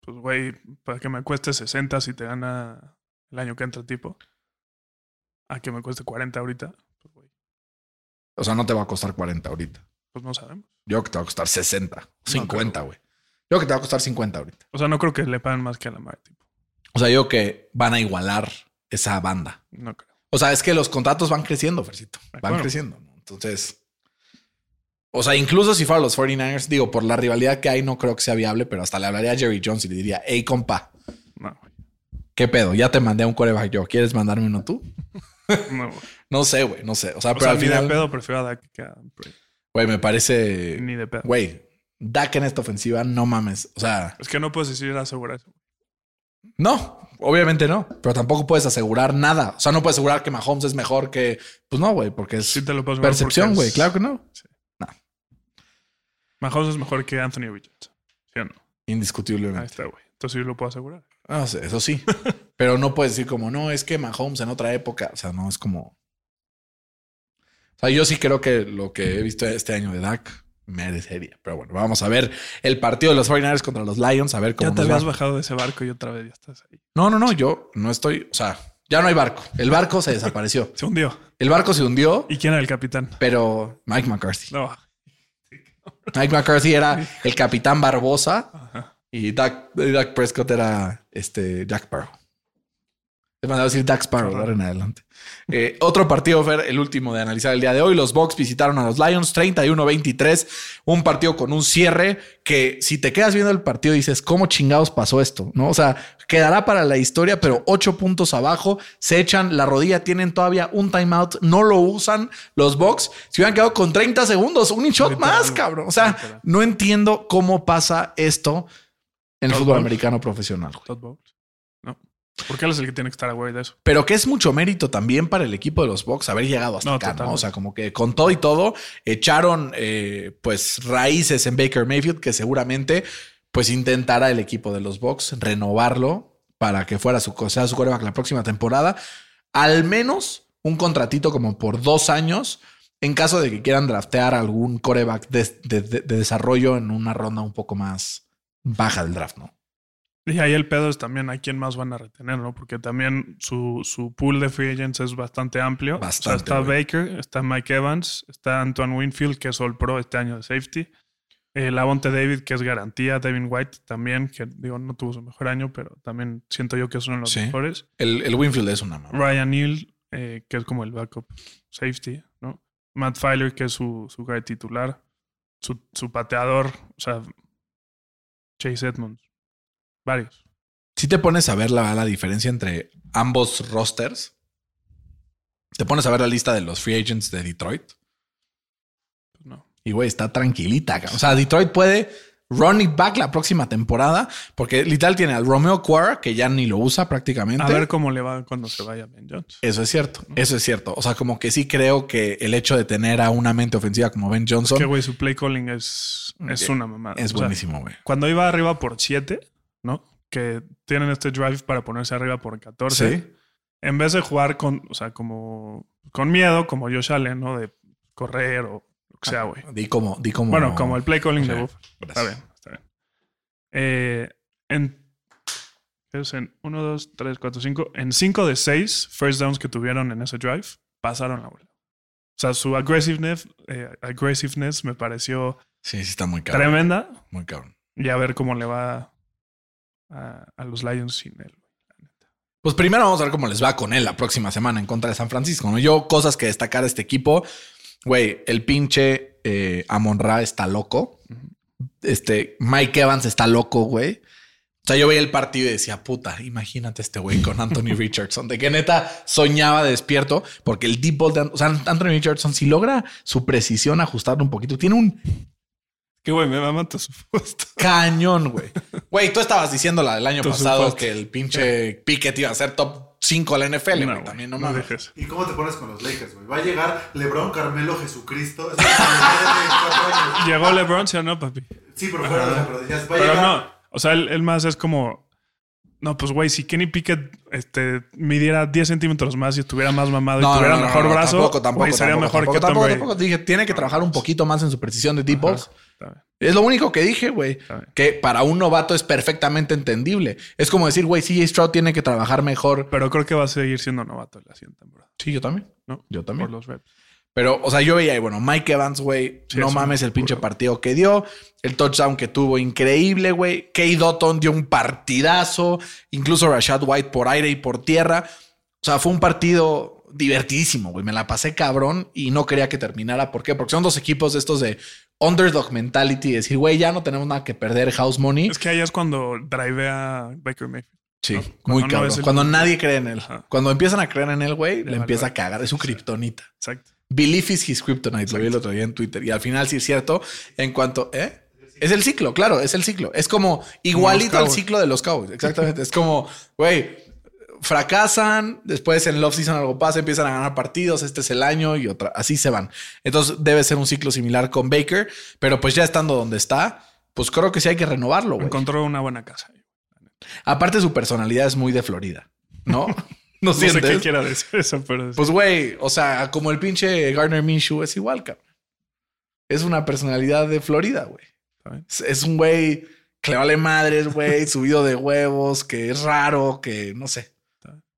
Pues, güey, para que me cueste 60 si te gana el año que entra el tipo. A que me cueste 40 ahorita. Pues, güey, O sea, no te va a costar 40 ahorita. pues no sabemos. Yo creo que te va a costar 60, 50, creo. güey. Yo creo que te va a costar 50 ahorita. O sea, no creo que le paguen más que a Lamar, tipo. O sea, yo creo que van a igualar esa banda. No creo. O sea, es que los contratos van creciendo, Fercito. Van creciendo. ¿no? Entonces, o sea, incluso si fuera los 49ers, digo, por la rivalidad que hay, no creo que sea viable, pero hasta le hablaría a Jerry Jones y le diría, hey, compa, No, güey. ¿qué pedo? Ya te mandé un coreback yo. ¿Quieres mandarme uno tú? [LAUGHS] No, güey. No sé, güey, no sé. O sea, O pero sea, al ni final, de pedo prefiero a Dak que a güey, me parece, Ni de pedo. güey, Dak en esta ofensiva, no mames. O sea, Es que no puedes decir asegurar eso. no, obviamente no, pero tampoco puedes asegurar nada. O sea, no puedes asegurar que Mahomes es mejor que, pues no, güey, porque es Sí te lo percepción, güey. es- Claro que no. Mahomes es mejor que Anthony Richardson. ¿Sí o no? Ahí Indiscutiblemente. está, güey. Entonces sí lo puedo asegurar. No sé, eso sí. [LAUGHS] Pero no puedes decir como, no, es que Mahomes en otra época. O sea, no es como. O sea, yo sí creo que lo que he visto este año de Dak merecería. Pero bueno, vamos a ver el partido de los 49ers contra los Lions, a ver cómo Ya te nos va. habías bajado de ese barco y otra vez ya estás ahí. No, no, no, yo no estoy. O sea, ya no hay barco. El barco se desapareció. [LAUGHS] Se hundió. El barco se hundió, ¿Y quién era el capitán? pero Mike McCarthy. No. Mike McCarthy era [LAUGHS] el capitán Barbosa Ajá. y Dak Prescott era este Jack Sparrow. Te van a decir Dax Sparrow ahora en adelante. Eh, otro partido, Fer, el último de analizar el día de hoy. Los Bucks visitaron a los Lions 31-23. Un partido con un cierre que si te quedas viendo el partido dices, ¿cómo chingados pasó esto? ¿No? O sea, quedará para la historia, pero ocho puntos abajo. Se echan la rodilla, tienen todavía un timeout, no lo usan los Bucks. Se hubieran quedado con 30 segundos, un shot Literal. más, cabrón. O sea, Literal. no entiendo cómo pasa esto en el fútbol americano profesional. güey. Porque él es el que tiene que estar aware de eso. Pero que es mucho mérito también para el equipo de los Bucks haber llegado hasta No, acá, ¿no? O sea, como que con todo y todo echaron eh, pues raíces en Baker Mayfield que seguramente pues intentará el equipo de los Bucks renovarlo para que fuera su sea su quarterback la próxima temporada. Al menos un contratito como por dos años en caso de que quieran draftear algún coreback de, de- de- de desarrollo en una ronda un poco más baja del draft, ¿no? Y ahí el pedo es también a quién más van a retener, ¿no? Porque también su, su pool de free agents es bastante amplio. Bastante, O sea, está güey. Baker, está Mike Evans, está Antoine Winfield, que es All Pro este año de safety. Eh, Lavonte David, que es garantía. Devin White también, que digo, no tuvo su mejor año, pero también siento yo que es uno de los Sí. mejores. El, el Winfield es una mamá. Ryan Neal, eh, que es como el backup safety, ¿no? Matt Filer, que es su, su guy titular. Su, su pateador, o sea, Chase Edmonds. Varios. Si te pones a ver la, la diferencia entre ambos rosters, te pones a ver la lista de los free agents de Detroit Pues no. y güey, está tranquilita. O sea, Detroit puede run it back la próxima temporada porque literal tiene al Romeo Quara que ya ni lo usa prácticamente. A ver cómo le va cuando se vaya Ben Jones. Eso es cierto, eso es cierto. O sea, como que sí creo que el hecho de tener a una mente ofensiva como Ben Johnson Que, güey, su play calling es, es una mamada. es O sea, buenísimo, güey. cuando iba arriba por 7, ¿no? Que tienen este drive para ponerse arriba por 14. Sí. En vez de jugar con, o sea, como con miedo, como Josh Allen, ¿no? De correr o lo que sea, güey. Di como, di como. Bueno, como el play calling de Sí, Buff. Está bien, está bien. Eh, en, es en 1, 2, 3, 4, 5. En 5 de 6 first downs que tuvieron en ese drive, pasaron la bola. O sea, su aggressiveness, eh, aggressiveness me pareció Sí, sí, está muy cabrón. tremenda. Muy cabrón. Y a ver cómo le va a, a los Lions sin él. Pues primero vamos a ver cómo les va con él la próxima semana en contra de San Francisco. ¿no? Yo, cosas que destacar de este equipo. Güey, el pinche eh, Amon Ra está loco. Este Mike Evans está loco, güey. O sea, yo veía el partido y decía, puta, imagínate este güey con Anthony [LAUGHS] Richardson, de que neta soñaba despierto, porque el deep ball de, o sea, Anthony Richardson, si logra su precisión ajustarlo un poquito, tiene un Que güey, me mama tu supuesto. [LAUGHS] cañón, güey. Güey, tú estabas diciendo la del año pasado supuesto. que el pinche Pickett iba a ser top 5 de la NFL, güey. güey, También no, no mames. dejes. ¿Y cómo te pones con los Lakers, güey? Va a llegar LeBron, Carmelo, Jesucristo. Es años. Llegó LeBron, ¿sí o no, papi? Sí, pero fuera de la pero a llegar. no, o sea, él, él más es como. No, pues güey, si Kenny Pickett este, midiera 10 centímetros más y estuviera más mamado y tuviera mejor brazo, tampoco, tampoco, güey, sería tampoco, mejor tampoco, que Tom tampoco, Brady. tampoco. Dije, tiene que trabajar un poquito más en su precisión de deep balls. Es lo único que dije, güey. Que para un novato es perfectamente entendible. Es como decir, güey, CJ Stroud tiene que trabajar mejor. Pero creo que va a seguir siendo novato la siguiente temporada. Sí, yo también. ¿no? Yo también. Por los reps. Pero, o sea, yo veía ahí, bueno, Mike Evans, güey, Sí, no es mames el pinche partido que dio, el touchdown que tuvo, increíble, güey. Kay Dotton dio un partidazo, incluso Rashad White por aire y por tierra. O sea, fue un partido divertidísimo, güey. Me la pasé cabrón y no quería que terminara. ¿Por qué? Porque son dos equipos de estos de underdog mentality, decir, güey, ya no tenemos nada que perder, house money. Es que ahí es cuando drivea Baker Mayfield. Sí, ¿no? muy no cabrón. el- Cuando nadie cree en él. Ajá. Cuando empiezan a creer en él, güey, le empieza a cagar. Es su kriptonita. Exacto. Belief is his kryptonite. Lo vi el otro día en Twitter. Y al final sí es cierto. En cuanto... ¿eh? Es el ciclo, claro, es el ciclo. Es como igualito al ciclo de los Cowboys. Exactamente. es como, güey, fracasan, después en el offseason algo pasa, empiezan a ganar partidos, este es el año y otra. Así se van. Entonces debe ser un ciclo similar con Baker, pero pues ya estando donde está, pues creo que sí hay que renovarlo, güey. Encontró una buena casa. Aparte su personalidad es muy de Florida, ¿no? [LAUGHS] ¿No No sé qué quiera decir eso, pero Pues, güey, o sea, como el pinche Garner Minshew es igual, cabrón. Es una personalidad de Florida, güey. Es, es un güey que le vale madres, güey, [LAUGHS] subido de huevos, que es raro, que no sé.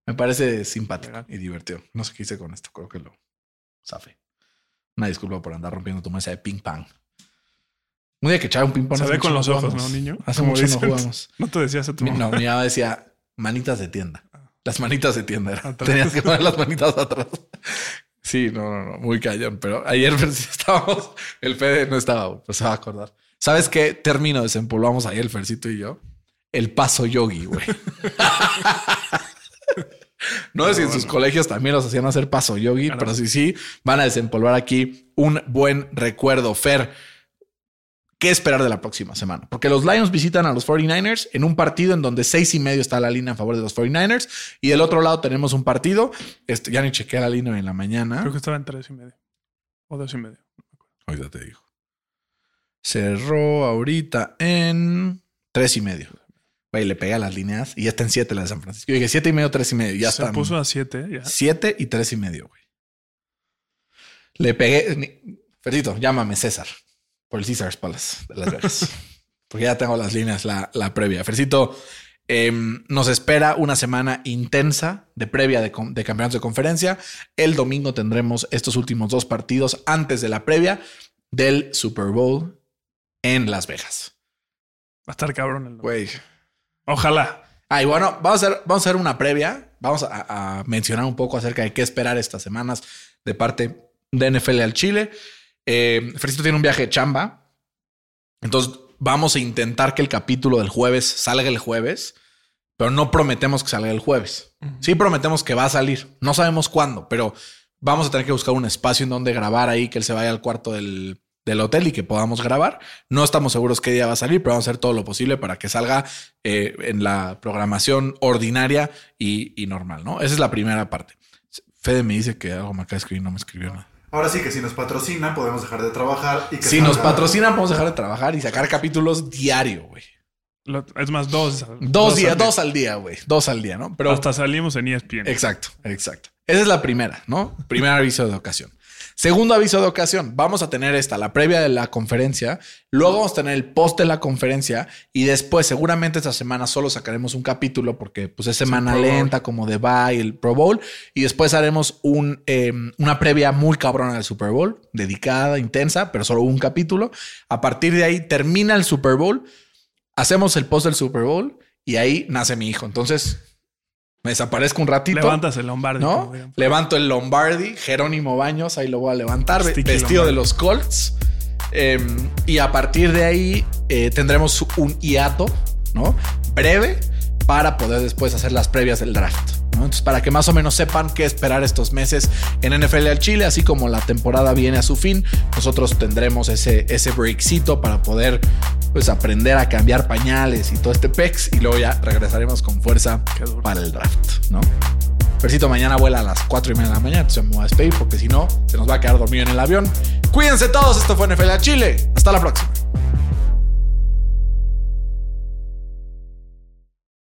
Me parece simpático y divertido. No sé qué hice con esto, creo que lo zafé. Una disculpa por andar rompiendo tu mesa de ping pong. Un día que echaba un ping pong. se ve con los ojos, jugamos. ¿no, niño? Hace mucho no dicen. jugamos. [LAUGHS] No te decías a tu mamá. No, mi mamá decía manitas de tienda. Las manitas de tienda. era. Atrás. Tenías que poner las manitas atrás. Sí, no, no, no, muy callón. Pero ayer [LAUGHS] sí estábamos, el Fede no estaba, pero se va a acordar. ¿Sabes qué término desempolvamos ahí el Fercito y yo? El paso yogi, güey. [LAUGHS] No sé si en sus colegios también los hacían hacer paso yogi, Claro. pero sí, sí, van a desempolvar aquí un buen recuerdo. Fer, ¿qué esperar de la próxima semana? Porque los Lions visitan a los 49ers en un partido en donde seis y medio está la línea a favor de los 49ers y del otro lado tenemos un partido. Este, ya ni chequeé la línea en la mañana. Creo que estaba en tres y medio. O dos y medio. Ahorita te digo. Cerró ahorita en tres y medio. Güey, le pegué a las líneas y ya está en siete la de San Francisco. Yo dije siete y medio, tres y medio. Ya Se puso a siete. Ya. Siete y tres y medio, güey. Le pegué. Fercito, llámame César por el Caesars Palace de Las Vegas. [LAUGHS] Porque ya tengo las líneas, la, la previa. Fercito, em, nos espera una semana intensa de previa de, de campeonatos de conferencia. El domingo tendremos estos últimos dos partidos antes de la previa del Super Bowl en Las Vegas. Va a estar cabrón el Güey. Ojalá. Ah, y bueno, vamos a hacer, vamos a hacer una previa. Vamos a, a mencionar un poco acerca de qué esperar estas semanas de parte de NFL al Chile. Eh, Fercito tiene un viaje de chamba. Entonces, vamos a intentar que el capítulo del jueves salga el jueves, pero no prometemos que salga el jueves. Sí prometemos que va a salir. No sabemos cuándo, pero vamos a tener que buscar un espacio en donde grabar ahí, que él se vaya al cuarto del, del hotel y que podamos grabar. No estamos seguros qué día va a salir, pero vamos a hacer todo lo posible para que salga eh, en la programación ordinaria y, y normal, ¿no? Esa es la primera parte. Fede me dice que algo me acaba de escribir, no me escribió nada. Ahora sí que si nos patrocinan podemos dejar de trabajar y que Si nos patrocinan, podemos dejar de trabajar y sacar capítulos diario, güey. Es más, dos. Dos, días, al día. dos al día, güey. Dos al día, ¿no? Pero Hasta salimos en ESPN. Exacto, exacto. Esa es la primera, ¿no? Primer aviso de ocasión. Segundo aviso de ocasión, vamos a tener esta, la previa de la conferencia, luego vamos a tener el post de la conferencia y después seguramente esta semana solo sacaremos un capítulo porque pues es semana lenta como de bye, el Pro Bowl y después haremos un, eh, una previa muy cabrona del Super Bowl, dedicada, intensa, pero solo un capítulo. A partir de ahí termina el Super Bowl, hacemos el post del Super Bowl y ahí nace mi hijo. Entonces me desaparezco un ratito. Levantas el Lombardi. ¿No? Levanto el Lombardi, Jerónimo Baños, ahí lo voy a levantar, Sticky vestido de los Colts. Em, y a partir de ahí eh, tendremos un hiato, ¿no? Breve para poder después hacer las previas del draft. Entonces, para que más o menos sepan qué esperar estos meses en NFL al Chile, así como la temporada viene a su fin, nosotros tendremos ese, ese breakcito para poder pues aprender a cambiar pañales y todo este pex y luego ya regresaremos con fuerza para el draft, ¿no? Percito mañana vuela a las 4 y media de la mañana, entonces me voy a despedir porque si no, se nos va a quedar dormido en el avión. Cuídense todos, esto fue NFL Chile. Hasta la próxima.